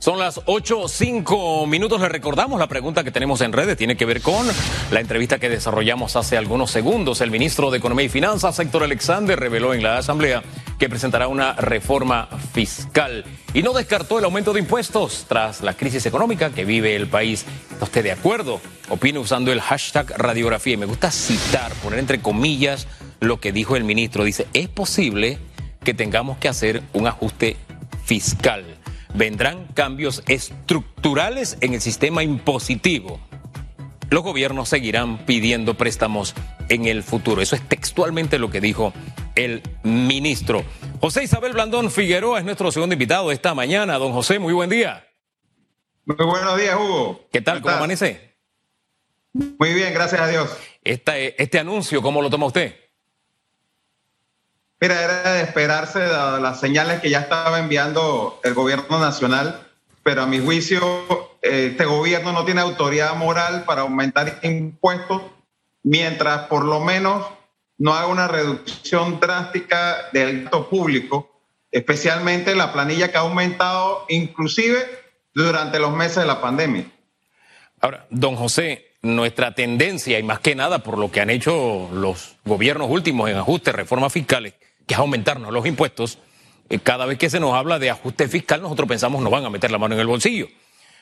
Son las 8, 5 minutos. Le recordamos la pregunta que tenemos en redes. Tiene que ver con la entrevista que desarrollamos hace algunos segundos. El ministro de Economía y Finanzas, Héctor Alexander, reveló en la Asamblea que presentará una reforma fiscal y no descartó el aumento de impuestos tras la crisis económica que vive el país. ¿Está usted de acuerdo? Opine usando el hashtag radiografía. Me gusta citar, poner entre comillas lo que dijo el ministro. Dice, es posible que tengamos que hacer un ajuste fiscal vendrán cambios estructurales en el sistema impositivo. Los gobiernos seguirán pidiendo préstamos en el futuro. Eso es textualmente lo que dijo el ministro. José Isabel Blandón Figueroa es nuestro segundo invitado esta mañana. Don José, muy buen día. Muy buenos días, Hugo. ¿Qué tal? ¿Cómo, amanece? Muy bien, gracias a Dios. este anuncio, ¿cómo lo toma usted? Mira, era de esperarse las señales que ya estaba enviando el gobierno nacional, pero a mi juicio este gobierno no tiene autoridad moral para aumentar impuestos mientras por lo menos no haga una reducción drástica del gasto público, especialmente la planilla que ha aumentado inclusive durante los meses de la pandemia. Ahora, don José, nuestra tendencia, y más que nada por lo que han hecho los gobiernos últimos en ajustes, reformas fiscales, que es aumentarnos los impuestos, eh, cada vez que se nos habla de ajuste fiscal, nosotros pensamos nos van a meter la mano en el bolsillo.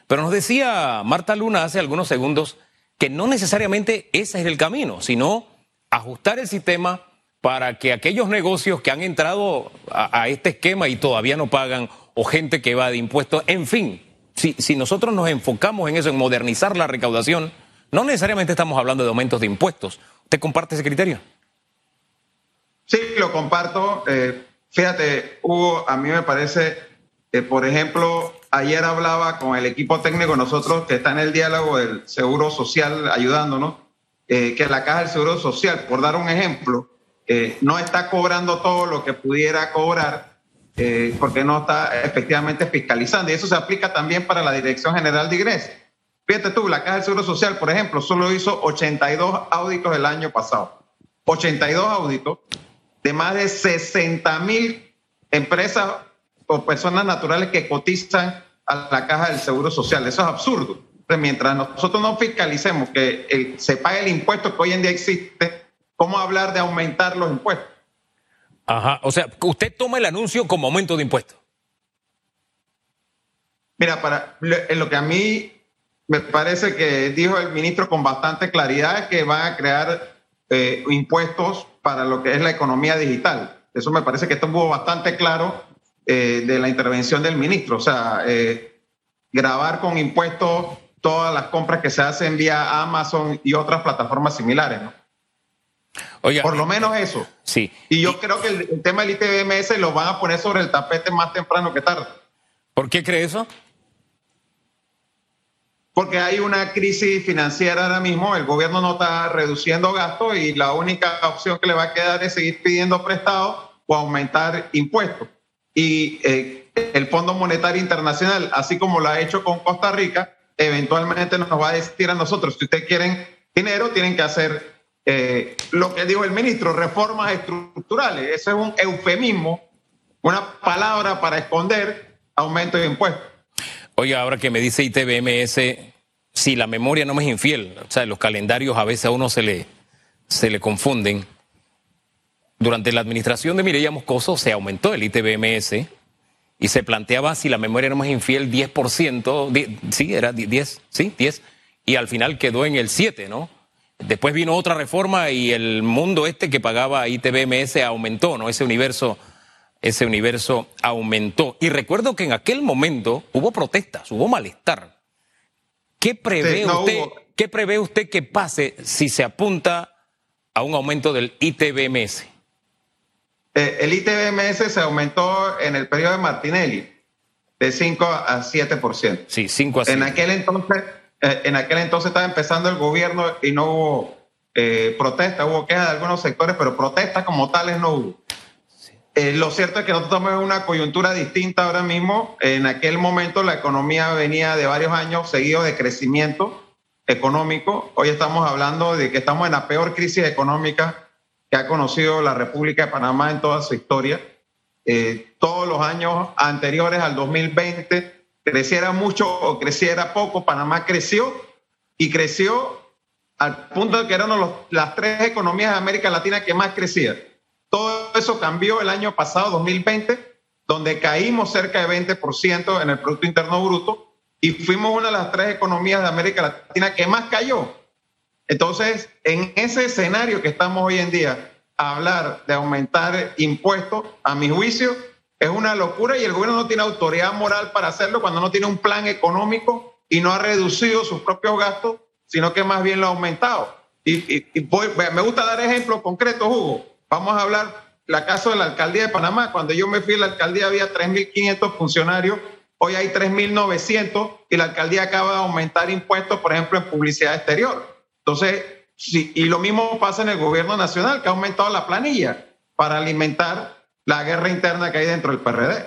Pero nos decía Marta Luna hace algunos segundos que no necesariamente ese es el camino, sino ajustar el sistema para que aquellos negocios que han entrado a, este esquema y todavía no pagan, o gente que va de impuestos, en fin, si, si nosotros nos enfocamos en eso, en modernizar la recaudación, no necesariamente estamos hablando de aumentos de impuestos. ¿Usted comparte ese criterio? Sí, lo comparto. Eh, fíjate, Hugo, a mí me parece que, por ejemplo, ayer hablaba con el equipo técnico nosotros que está en el diálogo del Seguro Social ayudándonos, eh, que la Caja del Seguro Social, por dar un ejemplo, eh, no está cobrando todo lo que pudiera cobrar porque no está efectivamente fiscalizando. Y eso se aplica también para la Dirección General de Ingresos. Fíjate tú, la Caja del Seguro Social, por ejemplo, solo hizo 82 auditos el año pasado. 82 auditos de más de 60 mil empresas o personas naturales que cotizan a la caja del Seguro Social. Eso es absurdo. mientras nosotros no fiscalicemos que se pague el impuesto que hoy en día existe, ¿cómo hablar de aumentar los impuestos? Ajá, o sea, usted toma el anuncio como aumento de impuestos. Mira, para lo que a mí me parece que dijo el ministro con bastante claridad es que van a crear eh, impuestos para lo que es la economía digital. Eso me parece que estuvo bastante claro eh, de la intervención del ministro. O sea, eh, grabar con impuestos todas las compras que se hacen vía Amazon y otras plataformas similares, ¿no? Por lo menos eso. Sí. Y yo creo que el, el, tema del ITBMS lo van a poner sobre el tapete más temprano que tarde. ¿Por qué cree eso? Porque hay una crisis financiera ahora mismo, el gobierno no está reduciendo gastos y la única opción que le va a quedar es seguir pidiendo prestados o aumentar impuestos. Y eh, el Fondo Monetario Internacional, así como lo ha hecho con Costa Rica, eventualmente nos va a decir a nosotros, si ustedes quieren dinero, tienen que hacer eh, lo que dijo el ministro, reformas estructurales. Ese es un eufemismo, una palabra para esconder aumento de impuestos. Oye, ahora que me dice ITBMS, si la memoria no es infiel, o sea, los calendarios a veces a uno se le, se le confunden. Durante la administración de Mireya Moscoso se aumentó el ITBMS y se planteaba, si la memoria no me es infiel, 10%, sí, era 10, sí, 10, y al final quedó en el 7, ¿no? Después vino otra reforma y el mundo este que pagaba ITBMS aumentó, ¿no? Ese universo ese universo aumentó. Y recuerdo que en aquel momento hubo protestas, hubo malestar. ¿Qué prevé, usted, ¿qué prevé usted que pase si se apunta a un aumento del ITBMS? Eh, el ITBMS se aumentó en el periodo de Martinelli de 5 a 7%. Sí, 5 a 7. En aquel entonces, eh, en aquel entonces estaba empezando el gobierno y no hubo eh, protesta, hubo quejas de algunos sectores, pero protestas como tales no hubo. Eh, lo cierto es que nosotros estamos en una coyuntura distinta ahora mismo. En aquel momento la economía venía de varios años seguidos de crecimiento económico. Hoy estamos hablando de que estamos en la peor crisis económica que ha conocido la República de Panamá en toda su historia. Eh, todos los años anteriores al 2020 creciera mucho o creciera poco, Panamá creció y creció al punto de que eran las tres economías de América Latina que más crecían. Todo eso cambió el año pasado, 2020, donde caímos cerca de 20% en el Producto Interno Bruto y fuimos una de las tres economías de América Latina que más cayó. Entonces, en ese escenario que estamos hoy en día, hablar de aumentar impuestos, a mi juicio, es una locura y el gobierno no tiene autoridad moral para hacerlo cuando no tiene un plan económico y no ha reducido sus propios gastos, sino que más bien lo ha aumentado. Y, me gusta dar ejemplos concretos, Hugo. Vamos a hablar la caso de la alcaldía de Panamá. Cuando yo me fui a la alcaldía había 3.500 funcionarios, hoy hay 3.900 y la alcaldía acaba de aumentar impuestos, por ejemplo, en publicidad exterior. Entonces, sí, y lo mismo pasa en el gobierno nacional, que ha aumentado la planilla para alimentar la guerra interna que hay dentro del PRD.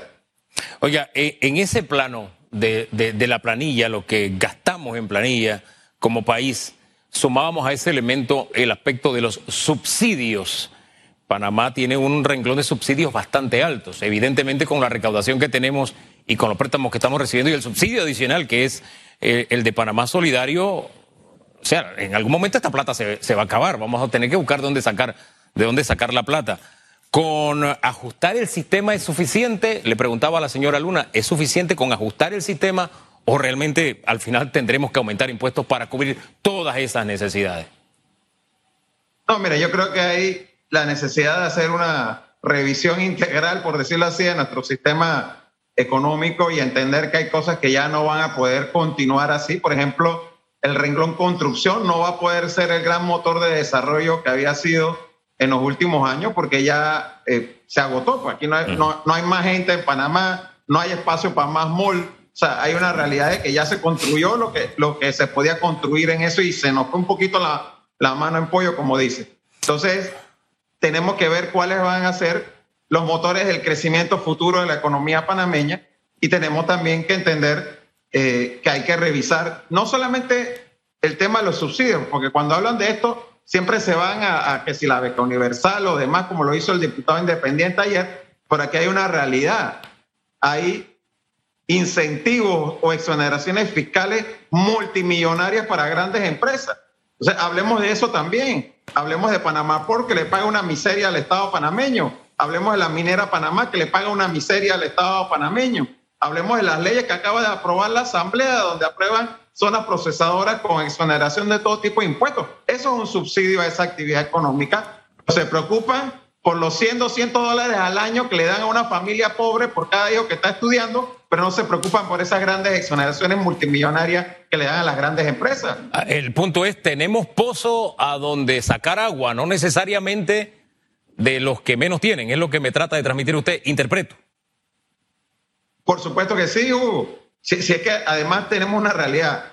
Oiga, eh, en ese plano de, de la planilla, lo que gastamos en planilla como país, sumábamos a ese elemento el aspecto de los subsidios Panamá tiene un renglón de subsidios bastante altos. Evidentemente, con la recaudación que tenemos y con los préstamos que estamos recibiendo y el subsidio adicional que es eh, el de Panamá Solidario, o sea, en algún momento esta plata se, va a acabar. Vamos a tener que buscar dónde sacar, de dónde sacar la plata. ¿Con ajustar el sistema es suficiente? Le preguntaba a la señora Luna, ¿es suficiente con ajustar el sistema o realmente al final tendremos que aumentar impuestos para cubrir todas esas necesidades? No, mira, yo creo que hay la necesidad de hacer una revisión integral, por decirlo así, de nuestro sistema económico y entender que hay cosas que ya no van a poder continuar así. Por ejemplo, el renglón construcción no va a poder ser el gran motor de desarrollo que había sido en los últimos años porque ya eh, se agotó. Pues aquí no hay, no, hay, más gente en Panamá, no hay espacio para más mall. O sea, hay una realidad de que ya se construyó lo que, lo que se podía construir en eso y se nos fue un poquito la, la mano en pollo, como dice. Entonces, tenemos que ver cuáles van a ser los motores del crecimiento futuro de la economía panameña y tenemos también que entender eh, que hay que revisar no solamente el tema de los subsidios, porque cuando hablan de esto siempre se van a, que si la beca universal o demás, como lo hizo el diputado independiente ayer, por aquí hay una realidad. Hay incentivos o exoneraciones fiscales multimillonarias para grandes empresas. Entonces, hablemos de eso también. Hablemos de Panamá porque le paga una miseria al Estado panameño. Hablemos de la minera Panamá que le paga una miseria al Estado panameño. Hablemos de las leyes que acaba de aprobar la Asamblea, donde aprueban zonas procesadoras con exoneración de todo tipo de impuestos. Eso es un subsidio a esa actividad económica. Se preocupan por los 100, 200 dólares al año que le dan a una familia pobre por cada hijo que está estudiando, pero no se preocupan por esas grandes exoneraciones multimillonarias que le dan a las grandes empresas. Ah, el punto es, tenemos pozo a donde sacar agua, no necesariamente de los que menos tienen, es lo que me trata de transmitir usted, interpreto. Por supuesto que sí, Hugo. Si, es que además tenemos una realidad.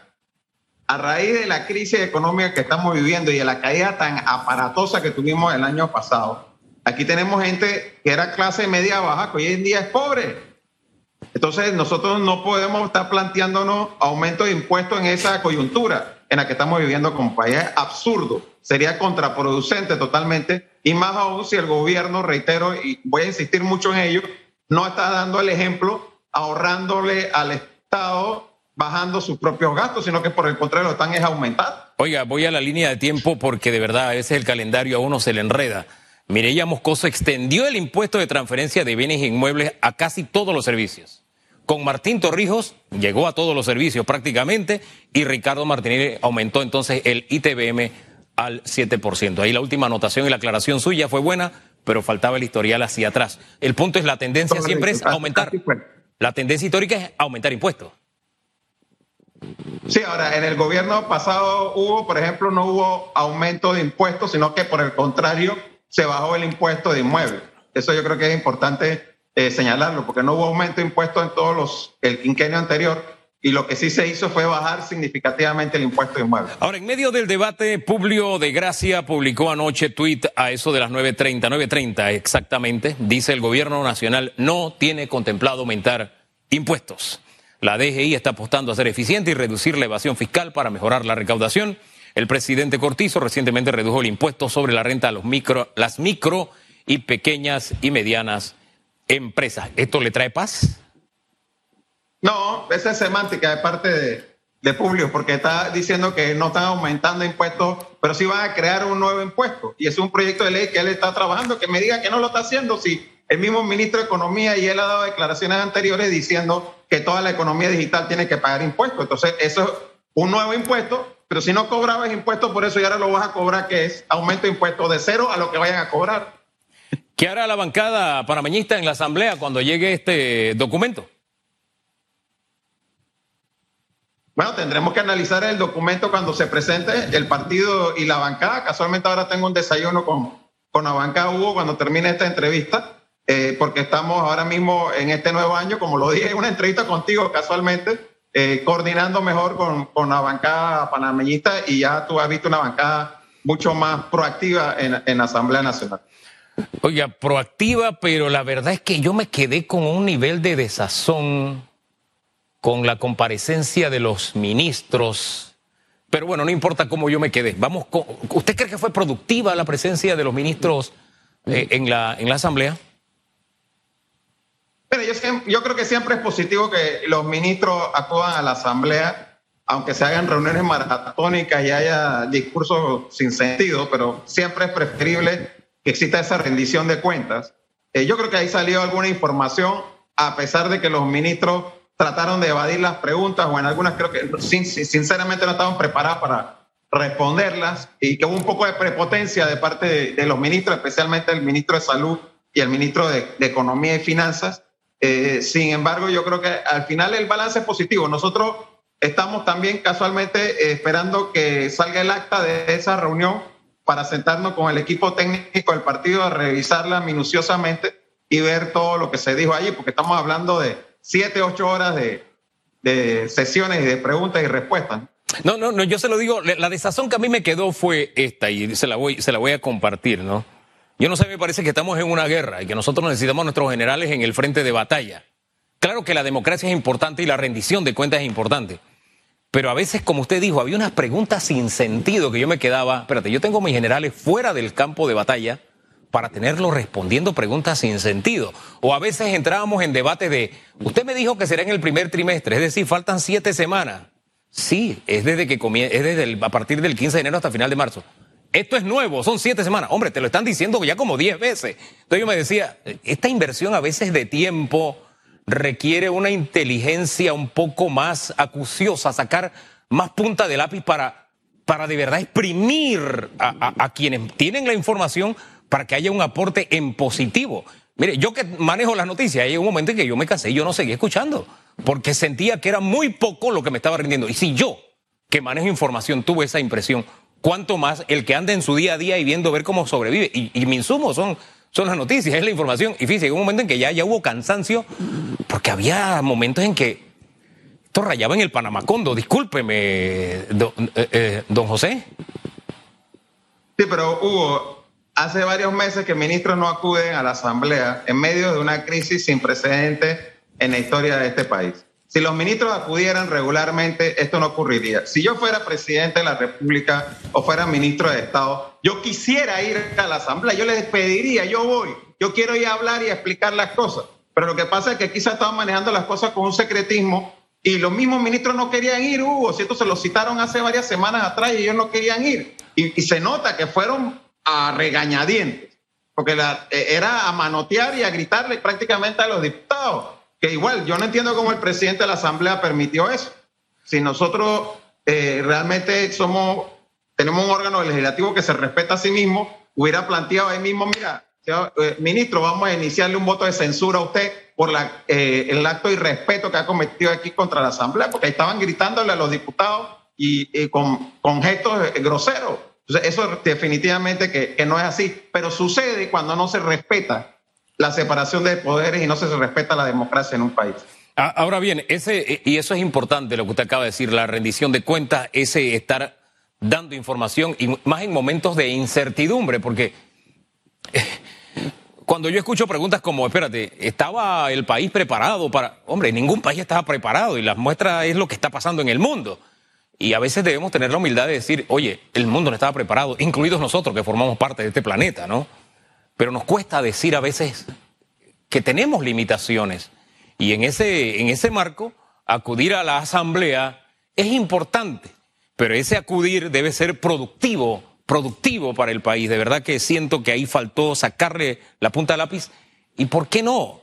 A raíz de la crisis económica que estamos viviendo y de la caída tan aparatosa que tuvimos el año pasado, Aquí tenemos gente que era clase media baja, que hoy en día es pobre. Entonces nosotros no podemos estar planteándonos aumento de impuestos en esa coyuntura en la que estamos viviendo como país. Es absurdo, sería contraproducente totalmente. Y más aún si el gobierno, reitero, y voy a insistir mucho en ello, no está dando el ejemplo ahorrándole al Estado bajando sus propios gastos, sino que por el contrario lo están es aumentando. Oiga, voy a la línea de tiempo porque de verdad a veces el calendario a uno se le enreda. Mireya Moscoso extendió el impuesto de transferencia de bienes e inmuebles a casi todos los servicios. Con Martín Torrijos llegó a todos los servicios prácticamente y Ricardo Martínez aumentó entonces el ITBM al 7%. Ahí la última anotación y la aclaración suya fue buena, pero faltaba el historial hacia atrás. El punto es la tendencia siempre es aumentar. La tendencia histórica es aumentar impuestos. Sí, ahora en el gobierno pasado hubo, por ejemplo, no hubo aumento de impuestos, sino que por el contrario se bajó el impuesto de inmuebles. Eso yo creo que es importante eh, señalarlo, porque no hubo aumento de impuestos en todos los, el quinquenio anterior, y lo que sí se hizo fue bajar significativamente el impuesto de inmuebles. Ahora, en medio del debate, Publio de Gracia publicó anoche tweet a eso de las 9.30, 9.30 exactamente, dice el gobierno nacional no tiene contemplado aumentar impuestos. La DGI está apostando a ser eficiente y reducir la evasión fiscal para mejorar la recaudación. El presidente Cortizo recientemente redujo el impuesto sobre la renta a los micro, las micro y pequeñas y medianas empresas. ¿Esto le trae paz? No, esa es semántica de parte de, de Publio, porque está diciendo que no están aumentando impuestos, pero sí van a crear un nuevo impuesto. Y es un proyecto de ley que él está trabajando, que me diga que no lo está haciendo, si el mismo ministro de Economía y él ha dado declaraciones anteriores diciendo que toda la economía digital tiene que pagar impuestos. Entonces, eso es un nuevo impuesto, pero si no cobrabas impuestos, por eso ya ahora lo vas a cobrar, que es aumento de impuestos de cero a lo que vayan a cobrar. ¿Qué hará la bancada panameñista en la Asamblea cuando llegue este documento? Bueno, tendremos que analizar el documento cuando se presente el partido y la bancada. Casualmente ahora tengo un desayuno con, con la bancada Hugo cuando termine esta entrevista, eh, porque estamos ahora mismo en este nuevo año, como lo dije una entrevista contigo casualmente, eh, coordinando mejor con, la bancada panameñista y ya tú has visto una bancada mucho más proactiva en, en Asamblea Nacional. Oiga, proactiva, pero la verdad es que yo me quedé con un nivel de desazón con la comparecencia de los ministros. Pero bueno, no importa cómo yo me quedé. Vamos con, ¿Usted cree que fue productiva la presencia de los ministros eh, en, la, en la Asamblea? Pero yo, yo creo que siempre es positivo que los ministros acudan a la Asamblea, aunque se hagan reuniones maratónicas y haya discursos sin sentido, pero siempre es preferible que exista esa rendición de cuentas. Eh, yo creo que ahí salió alguna información, a pesar de que los ministros trataron de evadir las preguntas o en algunas creo que sinceramente no estaban preparados para responderlas y que hubo un poco de prepotencia de parte de, los ministros, especialmente el ministro de Salud y el ministro de, Economía y Finanzas. Eh, sin embargo, yo creo que al final el balance es positivo. Nosotros estamos también casualmente eh, esperando que salga el acta de esa reunión para sentarnos con el equipo técnico del partido a revisarla minuciosamente y ver todo lo que se dijo allí, porque estamos hablando de siete, ocho horas de, de sesiones y de preguntas y respuestas. No, no, no, yo se lo digo, la desazón que a mí me quedó fue esta y se la voy, se la voy a compartir, ¿no? Yo no sé, me parece que estamos en una guerra y que nosotros necesitamos a nuestros generales en el frente de batalla. Claro que la democracia es importante y la rendición de cuentas es importante. Pero a veces, como usted dijo, había unas preguntas sin sentido que yo me quedaba, espérate, yo tengo mis generales fuera del campo de batalla para tenerlo respondiendo preguntas sin sentido. O a veces entrábamos en debate de, usted me dijo que será en el primer trimestre, es decir, faltan siete semanas. Sí, es desde que comienza, es desde a partir del 15 de enero hasta final de marzo. Esto es nuevo, son siete semanas. Hombre, te lo están diciendo ya como diez veces. Entonces yo me decía, esta inversión a veces de tiempo requiere una inteligencia un poco más acuciosa, sacar más punta de lápiz para, para de verdad exprimir a quienes tienen la información para que haya un aporte en positivo. Mire, yo que manejo las noticias, hay un momento en que yo me cansé y yo no seguí escuchando, porque sentía que era muy poco lo que me estaba rindiendo. Y si yo, que manejo información, tuve esa impresión, cuánto más el que anda en su día a día y viendo ver cómo sobrevive. Y, y mi insumo son, son las noticias, es la información. Y fíjese, un momento en que ya, ya hubo cansancio, porque había momentos en que esto rayaba en el Panamacondo. Discúlpeme, don, eh, eh, don José. Sí, pero Hugo, Hace varios meses que ministros no acuden a la Asamblea en medio de una crisis sin precedentes en la historia de este país. Si los ministros acudieran regularmente, esto no ocurriría. Si yo fuera presidente de la República o fuera ministro de Estado, yo quisiera ir a la Asamblea, yo les pediría, yo voy, yo quiero ir a hablar y explicar las cosas. Pero lo que pasa es que aquí se estaban manejando las cosas con un secretismo y los mismos ministros no querían ir, Hugo, ¿cierto? Se lo citaron hace varias semanas atrás y ellos no querían ir. Y, y se nota que fueron a regañadientes, porque eh, era a manotear y a gritarle prácticamente a los diputados, que igual yo no entiendo cómo el presidente de la Asamblea permitió eso. Si nosotros eh, realmente somos, tenemos un órgano legislativo que se respeta a sí mismo, hubiera planteado ahí mismo, mira, eh, ministro, vamos a iniciarle un voto de censura a usted por la, el acto de irrespeto que ha cometido aquí contra la Asamblea, porque estaban gritándole a los diputados y, con, gestos groseros. Eso definitivamente que, no es así, pero sucede cuando no se respeta la separación de poderes y no se respeta la democracia en un país. Ahora bien, ese, y eso es importante lo que usted acaba de decir, la rendición de cuentas, ese estar dando información, y más en momentos de incertidumbre, porque cuando yo escucho preguntas como, espérate, ¿estaba el país preparado para...? Hombre, ningún país estaba preparado y la muestra es lo que está pasando en el mundo. Y a veces debemos tener la humildad de decir, oye, el mundo no estaba preparado, incluidos nosotros que formamos parte de este planeta, ¿no? Pero nos cuesta decir a veces que tenemos limitaciones. Y en ese, en ese marco acudir a la asamblea es importante, pero ese acudir debe ser productivo, productivo para el país. De verdad que siento que ahí faltó sacarle la punta al lápiz. ¿Y por qué no?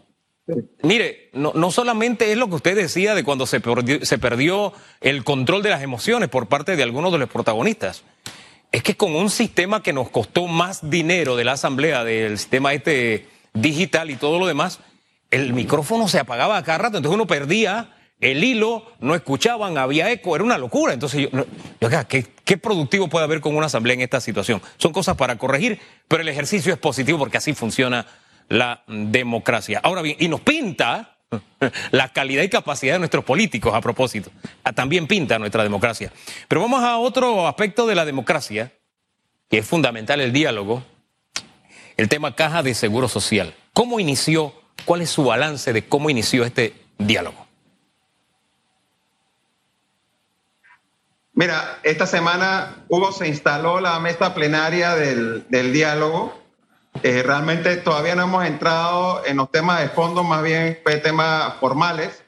Mire, no, no, solamente es lo que usted decía de cuando se perdió, se perdió el control de las emociones por parte de algunos de los protagonistas. Es que con un sistema que nos costó más dinero de la asamblea, del sistema este digital y todo lo demás, el micrófono se apagaba a cada rato, entonces uno perdía el hilo, no escuchaban, había eco, era una locura. Entonces yo, yo ¿qué, ¿qué productivo puede haber con una asamblea en esta situación? Son cosas para corregir, pero el ejercicio es positivo porque así funciona la democracia. Ahora bien, y nos pinta la calidad y capacidad de nuestros políticos a propósito. Ah, también pinta nuestra democracia. Pero vamos a otro aspecto de la democracia, que es fundamental el diálogo, el tema caja de seguro social. ¿Cómo inició? ¿Cuál es su balance de cómo inició este diálogo? Mira, esta semana Hugo se instaló la mesa plenaria del, del diálogo eh, realmente todavía no hemos entrado en los temas de fondo, más bien temas formales,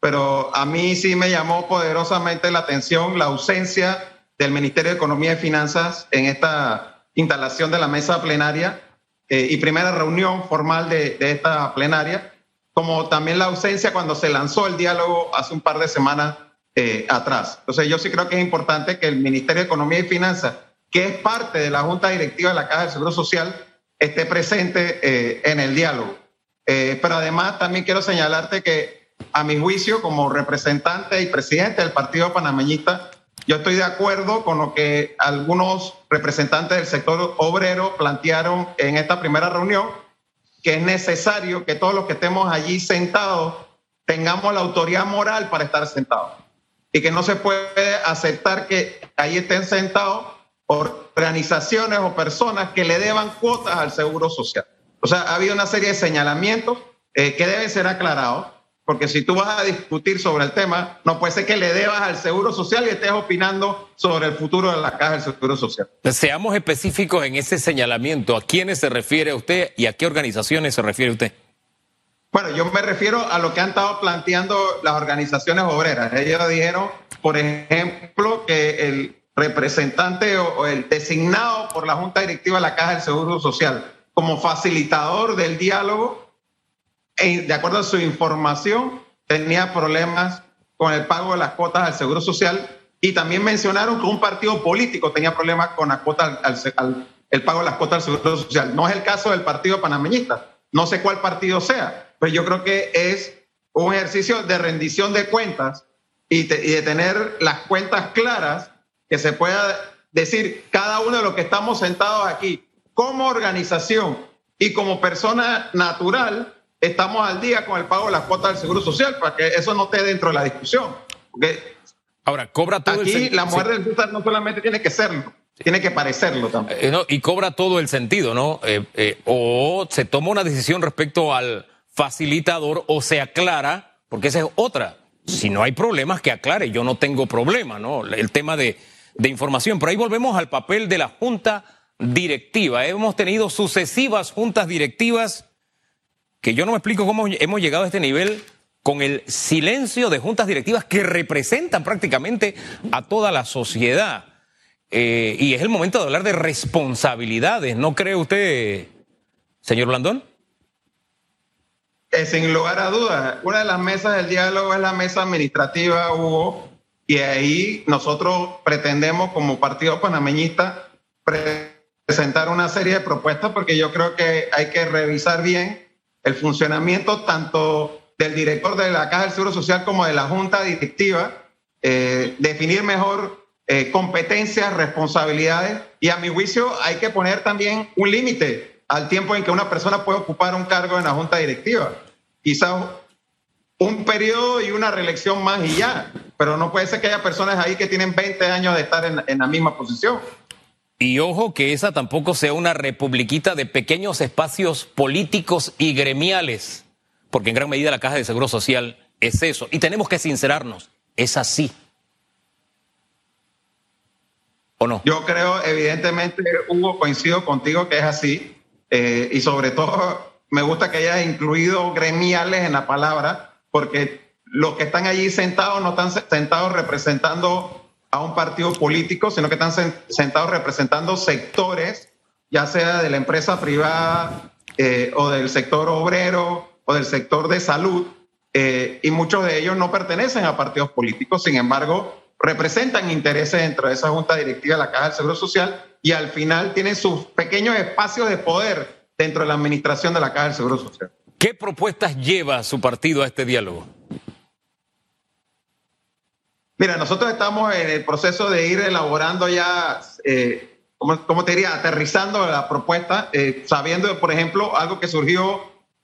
pero a mí sí me llamó poderosamente la atención la ausencia del Ministerio de Economía y Finanzas en esta instalación de la mesa plenaria eh, y primera reunión formal de, esta plenaria, como también la ausencia cuando se lanzó el diálogo hace un par de semanas eh, atrás. Entonces yo sí creo que es importante que el Ministerio de Economía y Finanzas, que es parte de la Junta Directiva de la Caja del Seguro Social, esté presente eh, en el diálogo. Eh, pero además también quiero señalarte que a mi juicio como representante y presidente del Partido Panameñista, yo estoy de acuerdo con lo que algunos representantes del sector obrero plantearon en esta primera reunión, que es necesario que todos los que estemos allí sentados tengamos la autoridad moral para estar sentados y que no se puede aceptar que ahí estén sentados organizaciones o personas que le deban cuotas al Seguro Social. O sea, ha habido una serie de señalamientos eh, que deben ser aclarados, porque si tú vas a discutir sobre el tema, no puede ser que le debas al Seguro Social y estés opinando sobre el futuro de la caja del Seguro Social. Seamos específicos en ese señalamiento. ¿A quiénes se refiere usted y a qué organizaciones se refiere usted? Bueno, yo me refiero a lo que han estado planteando las organizaciones obreras. Ellos dijeron, por ejemplo, que el, representante o, el designado por la Junta Directiva de la Caja del Seguro Social como facilitador del diálogo, de acuerdo a su información, tenía problemas con el pago de las cuotas al Seguro Social y también mencionaron que un partido político tenía problemas con la cuota el pago de las cuotas al Seguro Social. No es el caso del Partido Panameñista, no sé cuál partido sea, pero yo creo que es un ejercicio de rendición de cuentas y de tener las cuentas claras que se pueda decir cada uno de los que estamos sentados aquí, como organización y como persona natural, estamos al día con el pago de las cuotas del Seguro Social, para que eso no esté dentro de la discusión. Porque Ahora, cobra todo aquí la mujer del César no solamente tiene que serlo, tiene que parecerlo también. Eh, y cobra todo el sentido, ¿no? Eh, eh, o se toma una decisión respecto al facilitador o se aclara, porque esa es otra. Si no hay problemas, que aclare. Yo no tengo problema, ¿no? El tema de de información. Pero ahí volvemos al papel de la Junta Directiva. Hemos tenido sucesivas juntas directivas que yo no me explico cómo hemos llegado a este nivel con el silencio de juntas directivas que representan prácticamente a toda la sociedad. Eh, y es el momento de hablar de responsabilidades, ¿no cree usted, señor Blandón? Eh, sin lugar a dudas, una de las mesas del diálogo es la mesa administrativa, Hugo, y ahí nosotros pretendemos como partido panameñista presentar una serie de propuestas porque yo creo que hay que revisar bien el funcionamiento tanto del director de la Caja del Seguro Social como de la Junta Directiva, eh, definir mejor eh, competencias, responsabilidades y a mi juicio hay que poner también un límite al tiempo en que una persona puede ocupar un cargo en la Junta Directiva. Quizás un periodo y una reelección más y ya. Pero no puede ser que haya personas ahí que tienen 20 años de estar en, la misma posición. Y ojo que esa tampoco sea una republiquita de pequeños espacios políticos y gremiales, porque en gran medida la Caja de Seguro Social es eso. Y tenemos que sincerarnos, es así. ¿O no? Yo creo, evidentemente, Hugo, coincido contigo que es así. Eh, y sobre todo, me gusta que hayas incluido gremiales en la palabra, porque los que están allí sentados no están sentados representando a un partido político, sino que están sentados representando sectores, ya sea de la empresa privada eh, o del sector obrero o del sector de salud, eh, y muchos de ellos no pertenecen a partidos políticos, sin embargo, representan intereses dentro de esa junta directiva de la Caja del Seguro Social y al final tienen sus pequeños espacios de poder dentro de la administración de la Caja del Seguro Social. ¿Qué propuestas lleva su partido a este diálogo? Mira, nosotros estamos en el proceso de ir elaborando ya, eh, ¿cómo, te diría? Aterrizando la propuesta, eh, sabiendo, por ejemplo, algo que surgió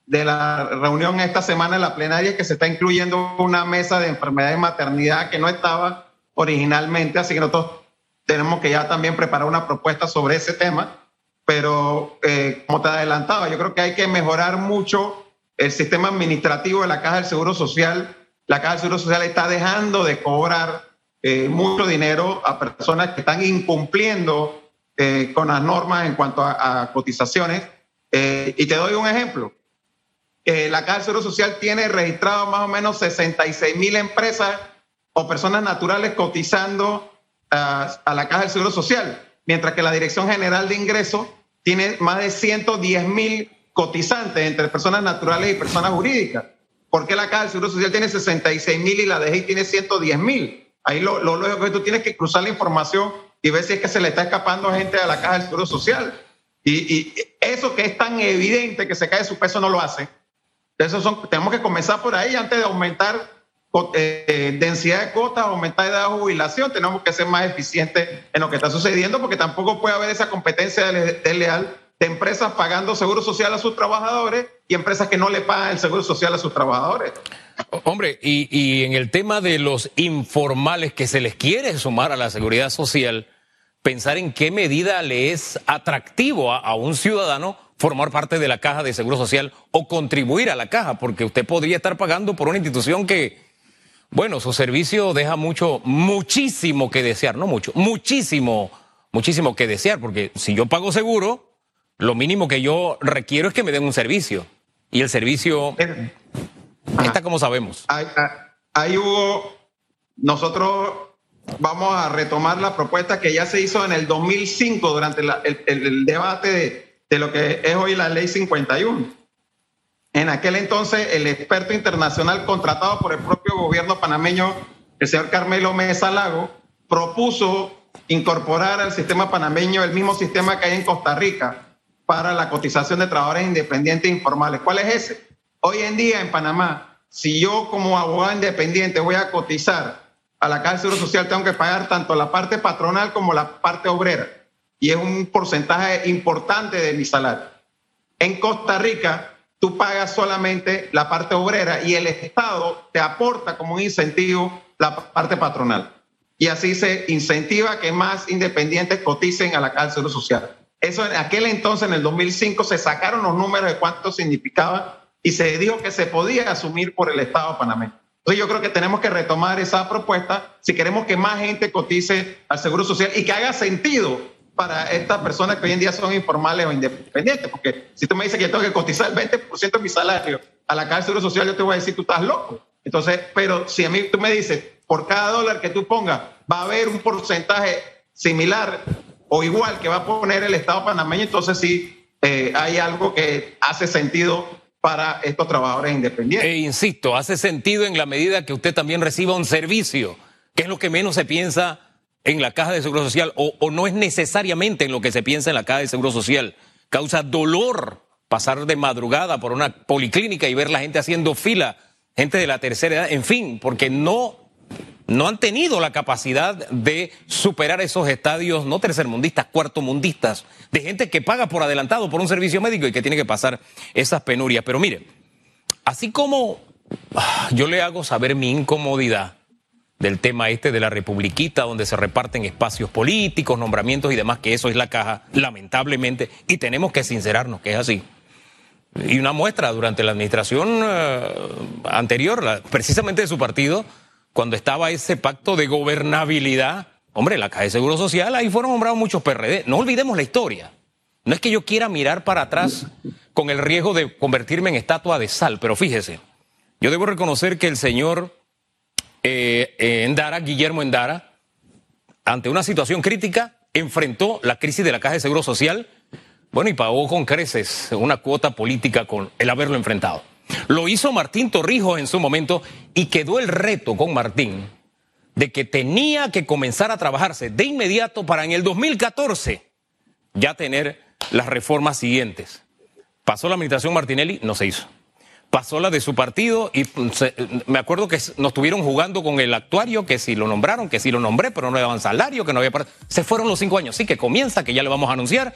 de la reunión esta semana en la plenaria, que se está incluyendo una mesa de enfermedad y maternidad que no estaba originalmente, así que nosotros tenemos que ya también preparar una propuesta sobre ese tema, pero eh, como te adelantaba, yo creo que hay que mejorar mucho el sistema administrativo de la Caja del Seguro Social. La Caja del Seguro Social está dejando de cobrar eh, mucho dinero a personas que están incumpliendo eh, con las normas en cuanto a, a cotizaciones. y te doy un ejemplo la Caja del Seguro Social tiene registrado más o menos 66 mil empresas o personas naturales cotizando ah, a la Caja del Seguro Social, mientras que la Dirección General de Ingresos tiene más de 110 mil cotizantes entre personas naturales y personas jurídicas. ¿Por qué la Caja del Seguro Social tiene 66 mil y la DGI tiene 110 mil? Ahí lo, lo lógico que tú tienes que cruzar la información y ver si es que se le está escapando gente a la Caja del Seguro Social. Y, y eso que es tan evidente que se cae su peso no lo hace son, tenemos que comenzar por ahí antes de aumentar eh, densidad de cuotas, aumentar edad de jubilación, tenemos que ser más eficientes en lo que está sucediendo porque tampoco puede haber esa competencia desleal de empresas pagando seguro social a sus trabajadores y empresas que no le pagan el seguro social a sus trabajadores. Hombre, y, y en el tema de los informales que se les quiere sumar a la seguridad social, pensar en qué medida le es atractivo a, a un ciudadano formar parte de la caja de seguro social o contribuir a la caja, porque usted podría estar pagando por una institución que, bueno, su servicio deja mucho, muchísimo que desear, no mucho, muchísimo, muchísimo que desear, porque si yo pago seguro, lo mínimo que yo requiero es que me den un servicio. Y el servicio está como sabemos. Ahí, hubo, nosotros vamos a retomar la propuesta que ya se hizo en el 2005 durante el, el debate de de lo que es hoy la ley 51. En aquel entonces, el experto internacional contratado por el propio gobierno panameño, el señor Carmelo Mesa Lago, propuso incorporar al sistema panameño el mismo sistema que hay en Costa Rica para la cotización de trabajadores independientes informales. ¿Cuál es ese? Hoy en día en Panamá, si yo como abogado independiente voy a cotizar a la Caja de Seguro Social, tengo que pagar tanto la parte patronal como la parte obrera y es un porcentaje importante de mi salario. En Costa Rica, tú pagas solamente la parte obrera y el Estado te aporta como un incentivo la parte patronal. Y así se incentiva que más independientes coticen a la cárcel social. Eso en aquel entonces, en el 2005, se sacaron los números de cuánto significaba y se dijo que se podía asumir por el Estado panameño. Entonces yo creo que tenemos que retomar esa propuesta si queremos que más gente cotice al Seguro Social y que haga sentido para estas personas que hoy en día son informales o independientes. Porque si tú me dices que yo tengo que cotizar el 20% de mi salario a la Caja de Seguro Social, yo te voy a decir, tú estás loco. Entonces, pero si a mí tú me dices, por cada dólar que tú pongas, va a haber un porcentaje similar o igual que va a poner el Estado panameño, entonces sí eh, hay algo que hace sentido para estos trabajadores independientes. E insisto, hace sentido en la medida que usted también reciba un servicio, que es lo que menos se piensa en la caja de seguro social o, no es necesariamente en lo que se piensa en la caja de seguro social. Causa dolor pasar de madrugada por una policlínica y ver la gente haciendo fila, gente de la tercera edad, en fin, porque no, no han tenido la capacidad de superar esos estadios no tercermundistas, cuartomundistas, de gente que paga por adelantado por un servicio médico y que tiene que pasar esas penurias. Pero mire, así como ah, yo le hago saber mi incomodidad, del tema este de la republiquita, donde se reparten espacios políticos, nombramientos y demás, que eso es la caja, lamentablemente, y tenemos que sincerarnos que es así. Y una muestra durante la administración eh, anterior, precisamente de su partido, cuando estaba ese pacto de gobernabilidad, hombre, la Caja de Seguro Social, ahí fueron nombrados muchos PRD. No olvidemos la historia. No es que yo quiera mirar para atrás con el riesgo de convertirme en estatua de sal, pero fíjese, yo debo reconocer que el señor eh, Endara, Guillermo Endara, ante una situación crítica, enfrentó la crisis de la Caja de Seguro Social, bueno, y pagó con creces una cuota política con el haberlo enfrentado. Lo hizo Martín Torrijos en su momento y quedó el reto con Martín de que tenía que comenzar a trabajarse de inmediato para en el 2014 ya tener las reformas siguientes. Pasó la administración Martinelli, no se hizo. Pasó la de su partido y mm, me acuerdo que nos estuvieron jugando con el actuario, que si lo nombraron, que si lo nombré, pero no le daban salario, que no había... Se fueron los cinco años, sí que comienza, que ya le vamos a anunciar.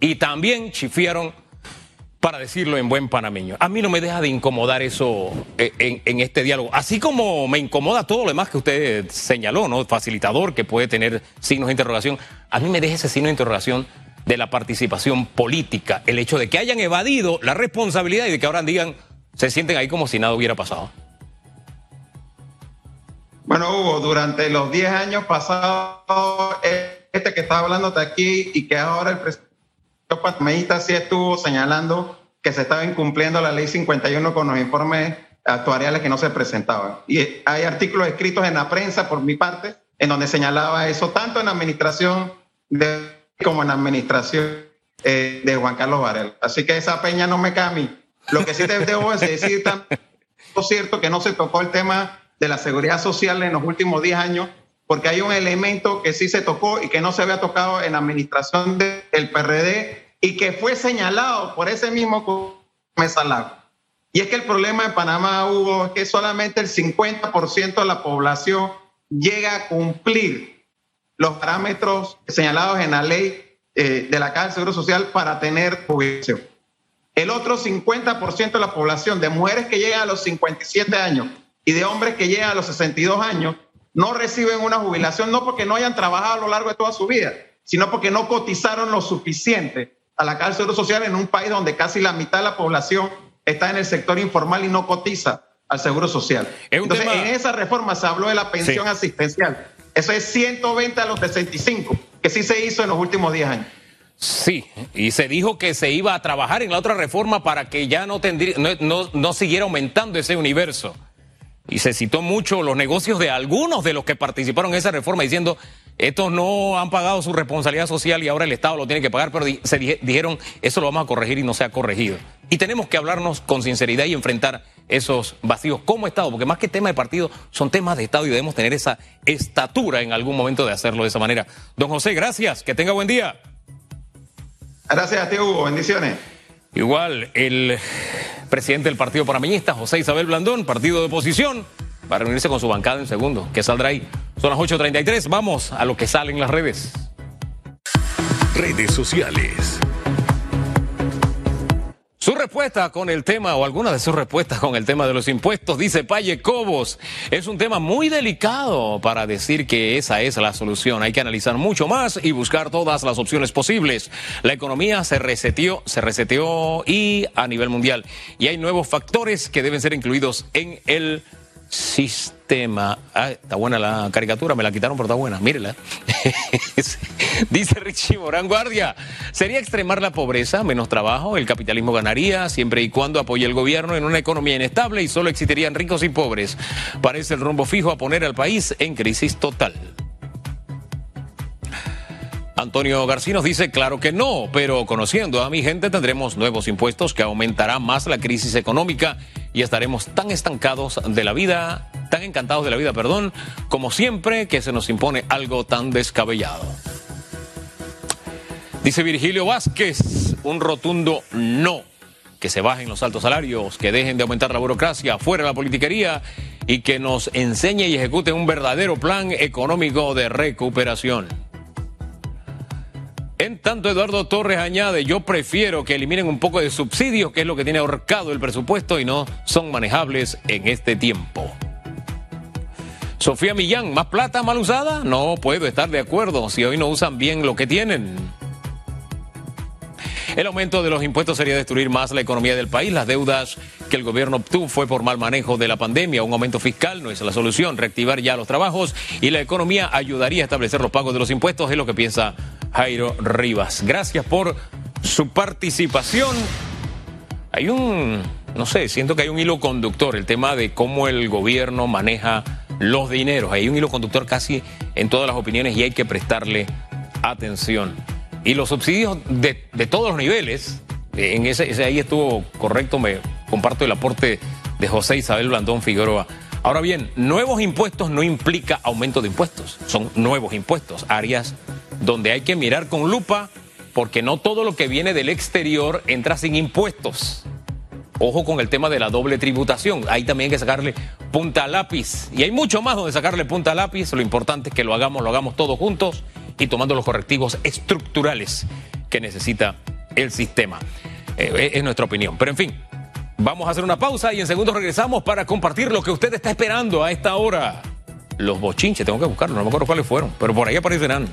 Y también chifiaron para decirlo en buen panameño. A mí no me deja de incomodar eso eh, en, este diálogo. Así como me incomoda todo lo demás que usted señaló, ¿no? Facilitador que puede tener signos de interrogación. A mí me deja ese signo de interrogación de la participación política, el hecho de que hayan evadido la responsabilidad y de que ahora digan, se sienten ahí como si nada hubiera pasado. Bueno, Hugo, durante los 10 años pasados, este que está hablándote aquí y que ahora el presidente Panameñista sí estuvo señalando que se estaba incumpliendo la ley 51 con los informes actuariales que no se presentaban. Y hay artículos escritos en la prensa por mi parte en donde señalaba eso, tanto en la administración de, como en la administración eh, de Juan Carlos Varela. Así que esa peña no me mí. Lo que sí te debo es decir, es cierto, que no se tocó el tema de la seguridad social en los últimos 10 años, porque hay un elemento que sí se tocó y que no se había tocado en la administración del PRD y que fue señalado por ese mismo Mesa Lago. Y es que el problema en Panamá, Hugo, es que solamente el 50% de la población llega a cumplir los parámetros señalados en la ley eh, de la Caja del Seguro Social para tener jubilación. El otro 50% de la población de mujeres que llegan a los 57 años y de hombres que llegan a los 62 años no reciben una jubilación no porque no hayan trabajado a lo largo de toda su vida, sino porque no cotizaron lo suficiente a la Caja Seguro Social en un país donde casi la mitad de la población está en el sector informal y no cotiza al Seguro Social. Entonces, en esa reforma se habló de la pensión asistencial. Eso es 120 a los 65, que sí se hizo en los últimos 10 años. Sí, y se dijo que se iba a trabajar en la otra reforma para que ya no, tendría, no, no siguiera aumentando ese universo. Y se citó mucho los negocios de algunos de los que participaron en esa reforma diciendo, estos no han pagado su responsabilidad social y ahora el Estado lo tiene que pagar, pero se dijeron, eso lo vamos a corregir y no se ha corregido. Y tenemos que hablarnos con sinceridad y enfrentar esos vacíos como Estado, porque más que tema de partido, son temas de Estado y debemos tener esa estatura en algún momento de hacerlo de esa manera. Don José, gracias, que tenga buen día. Gracias a ti, Hugo, bendiciones. Igual, el presidente del Partido Panameñista, José Isabel Blandón, partido de oposición, va a reunirse con su bancada en segundo. ¿Qué saldrá ahí? Son las 8.33, vamos a lo que sale en las redes. Redes sociales. Respuesta con el tema, o alguna de sus respuestas con el tema de los impuestos, dice Paye Cobos, es un tema muy delicado para decir que esa es la solución. Hay que analizar mucho más y buscar todas las opciones posibles. La economía se reseteó, se reseteó y a nivel mundial. Y hay nuevos factores que deben ser incluidos en el sistema. Ah, está buena la caricatura, me la quitaron, pero está buena. Mírela. Dice Richie Morán Guardia, ¿sería extremar la pobreza, menos trabajo? El capitalismo ganaría siempre y cuando apoye el gobierno en una economía inestable y solo existirían ricos y pobres. Parece el rumbo fijo a poner al país en crisis total. Antonio García dice, claro que no, pero conociendo a mi gente tendremos nuevos impuestos que aumentarán más la crisis económica y estaremos tan estancados de la vida, tan encantados de la vida, perdón, como siempre que se nos impone algo tan descabellado. Dice Virgilio Vázquez, un rotundo no, que se bajen los altos salarios, que dejen de aumentar la burocracia, fuera la politiquería y que nos enseñe y ejecute un verdadero plan económico de recuperación. En tanto, Eduardo Torres añade, yo prefiero que eliminen un poco de subsidios, que es lo que tiene ahorcado el presupuesto y no son manejables en este tiempo. Sofía Millán, ¿más plata mal usada? No puedo estar de acuerdo si hoy no usan bien lo que tienen. El aumento de los impuestos sería destruir más la economía del país. Las deudas que el gobierno obtuvo fue por mal manejo de la pandemia. Un aumento fiscal no es la solución. Reactivar ya los trabajos y la economía ayudaría a establecer los pagos de los impuestos, es lo que piensa Jairo Rivas. Gracias por su participación. Hay un, no sé, siento que hay un hilo conductor, el tema de cómo el gobierno maneja los dineros. Hay un hilo conductor casi en todas las opiniones y hay que prestarle atención. Y los subsidios de, todos los niveles, eh, en ese, ese, ahí estuvo correcto, me comparto el aporte de José Isabel Blandón Figueroa. Ahora bien, nuevos impuestos no implica aumento de impuestos, son nuevos impuestos, áreas donde hay que mirar con lupa porque no todo lo que viene del exterior entra sin impuestos. Ojo con el tema de la doble tributación. Ahí también hay que sacarle punta a lápiz. Y hay mucho más donde sacarle punta a lápiz. Lo importante es que lo hagamos, lo hagamos todos juntos y tomando los correctivos estructurales que necesita el sistema. Eh, es nuestra opinión. Pero en fin, vamos a hacer una pausa y en segundos regresamos para compartir lo que usted está esperando a esta hora. Los bochinches, tengo que buscarlo, no me acuerdo cuáles fueron, pero por ahí aparecerán.